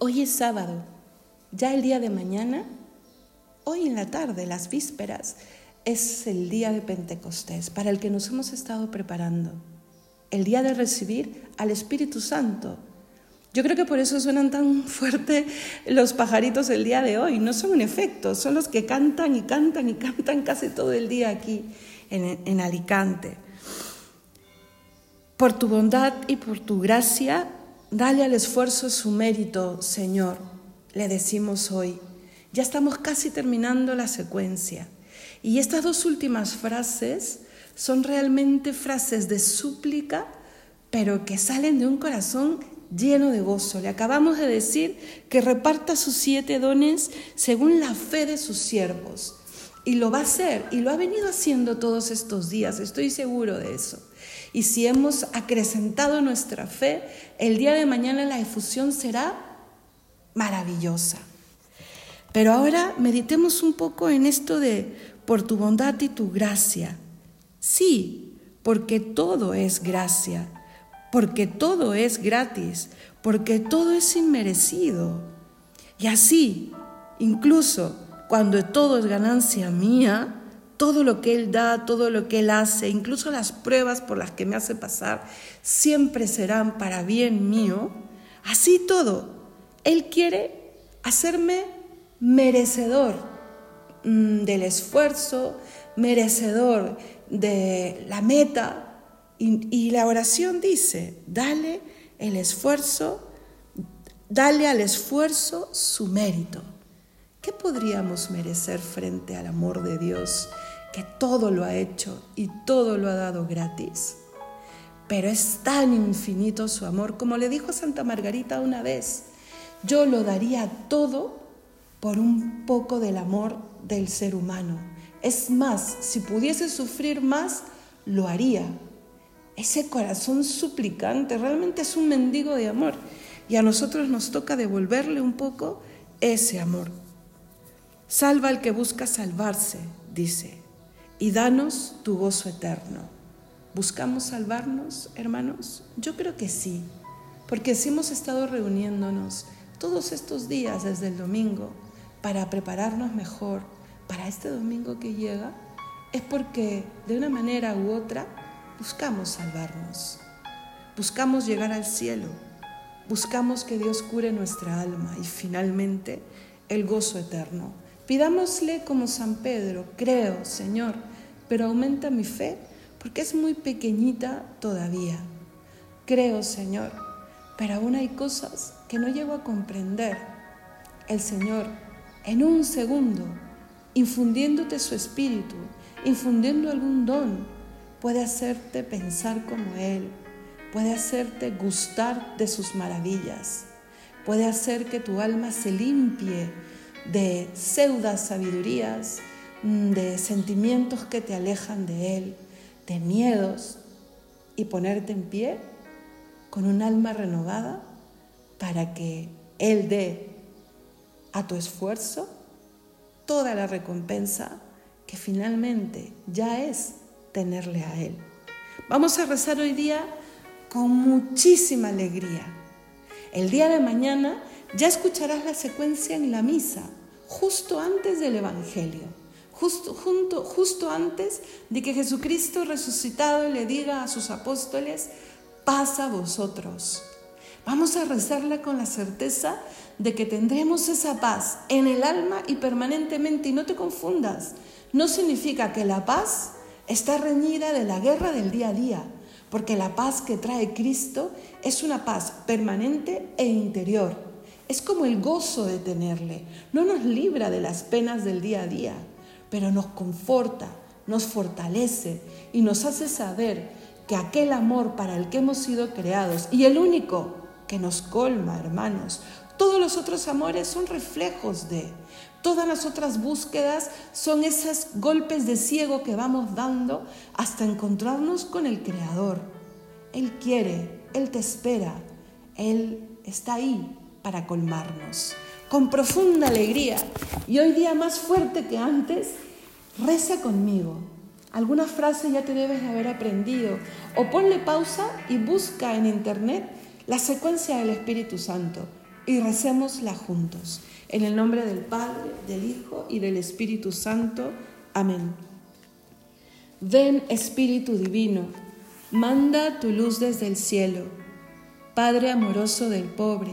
Hoy es sábado, ya el día de mañana, hoy en la tarde, las vísperas, es el día de Pentecostés para el que nos hemos estado preparando, el día de recibir al Espíritu Santo. Yo creo que por eso suenan tan fuerte los pajaritos el día de hoy. No son un efecto, son los que cantan y cantan y cantan casi todo el día aquí en, en Alicante. Por tu bondad y por tu gracia Dale al esfuerzo su mérito, Señor, le decimos hoy. Ya estamos casi terminando la secuencia. Y estas dos últimas frases son realmente frases de súplica, pero que salen de un corazón lleno de gozo. Le acabamos de decir que reparta sus siete dones según la fe de sus siervos. Y lo va a hacer, y lo ha venido haciendo todos estos días, estoy seguro de eso. Y si hemos acrecentado nuestra fe, el día de mañana la efusión será maravillosa. Pero ahora meditemos un poco en esto de por tu bondad y tu gracia. Sí, porque todo es gracia, porque todo es gratis, porque todo es inmerecido. Y así, incluso cuando todo es ganancia mía, todo lo que Él da, todo lo que Él hace, incluso las pruebas por las que me hace pasar, siempre serán para bien mío. Así todo, Él quiere hacerme merecedor mm, del esfuerzo, merecedor de la meta. Y, y la oración dice, dale el esfuerzo, dale al esfuerzo su mérito. ¿Qué podríamos merecer frente al amor de Dios? Que todo lo ha hecho y todo lo ha dado gratis. Pero es tan infinito su amor, como le dijo Santa Margarita una vez, yo lo daría todo por un poco del amor del ser humano. Es más, si pudiese sufrir más, lo haría. Ese corazón suplicante realmente es un mendigo de amor y a nosotros nos toca devolverle un poco ese amor. Salva al que busca salvarse, dice y danos tu gozo eterno. ¿Buscamos salvarnos, hermanos? Yo creo que sí, porque si hemos estado reuniéndonos todos estos días desde el domingo para prepararnos mejor para este domingo que llega, es porque de una manera u otra buscamos salvarnos, buscamos llegar al cielo, buscamos que Dios cure nuestra alma y finalmente el gozo eterno. Pidámosle como San Pedro, creo, Señor, pero aumenta mi fe porque es muy pequeñita todavía. Creo, Señor, pero aún hay cosas que no llego a comprender. El Señor, en un segundo, infundiéndote su espíritu, infundiendo algún don, puede hacerte pensar como Él, puede hacerte gustar de sus maravillas, puede hacer que tu alma se limpie de pseudas sabidurías, de sentimientos que te alejan de Él, de miedos, y ponerte en pie con un alma renovada para que Él dé a tu esfuerzo toda la recompensa que finalmente ya es tenerle a Él. Vamos a rezar hoy día con muchísima alegría. El día de mañana ya escucharás la secuencia en la misa justo antes del Evangelio, justo, justo antes de que Jesucristo resucitado le diga a sus apóstoles, pasa vosotros. Vamos a rezarla con la certeza de que tendremos esa paz en el alma y permanentemente. Y no te confundas, no significa que la paz está reñida de la guerra del día a día, porque la paz que trae Cristo es una paz permanente e interior es como el gozo de tenerle. No nos libra de las penas del día a día, pero nos conforta, nos fortalece y nos hace saber que aquel amor para el que hemos sido creados y el único que nos colma, hermanos, todos los otros amores son reflejos de, todas las otras búsquedas son esos golpes de ciego que vamos dando hasta encontrarnos con el Creador. Él quiere, Él te espera, Él está ahí para colmarnos. Con profunda alegría y hoy día más fuerte que antes, reza conmigo. Alguna frase ya te debes de haber aprendido o ponle pausa y busca en internet la secuencia del Espíritu Santo. y recémosla juntos. En el nombre del Padre, del Hijo y del Espíritu Santo. Amén. Ven Espíritu Divino, manda tu luz desde el cielo. Padre amoroso del pobre,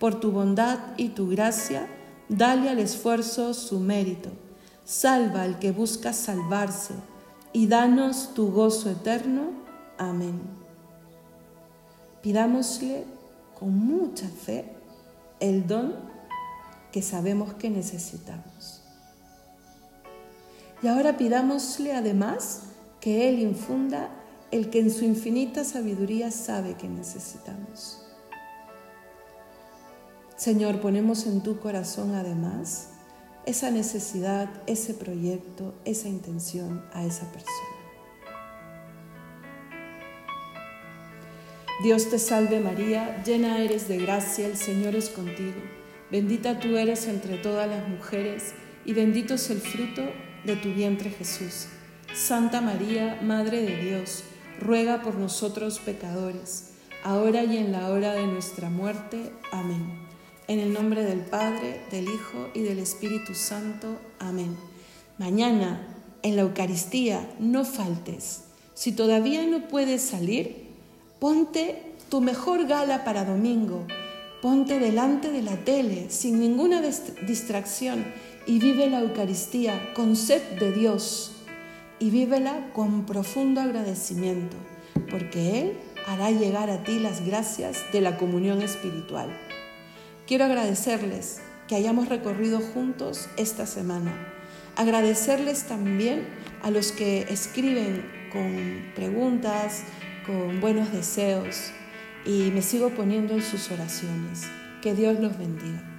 por tu bondad y tu gracia, dale al esfuerzo su mérito, salva al que busca salvarse, y danos tu gozo eterno. Amén. Pidámosle con mucha fe el don que sabemos que necesitamos. Y ahora pidámosle además que Él infunda el que en su infinita sabiduría sabe que necesitamos. Señor, ponemos en tu corazón además esa necesidad, ese proyecto, esa intención a esa persona. Dios te salve María, llena eres de gracia, el Señor es contigo. Bendita tú eres entre todas las mujeres y bendito es el fruto de tu vientre Jesús. Santa María, Madre de Dios, ruega por nosotros pecadores, ahora y en la hora de nuestra muerte. Amén. En el nombre del Padre, del Hijo y del Espíritu Santo. Amén. Mañana, en la Eucaristía, no faltes. Si todavía no puedes salir, ponte tu mejor gala para domingo Ponte delante de la tele sin ninguna distracción y vive la Eucaristía con sed de Dios y vívela con profundo agradecimiento, porque Él hará llegar a ti las gracias de la comunión espiritual. Quiero agradecerles que hayamos recorrido juntos esta semana. Agradecerles también a los que escriben con preguntas, con buenos deseos y me sigo poniendo en sus oraciones. Que Dios los bendiga.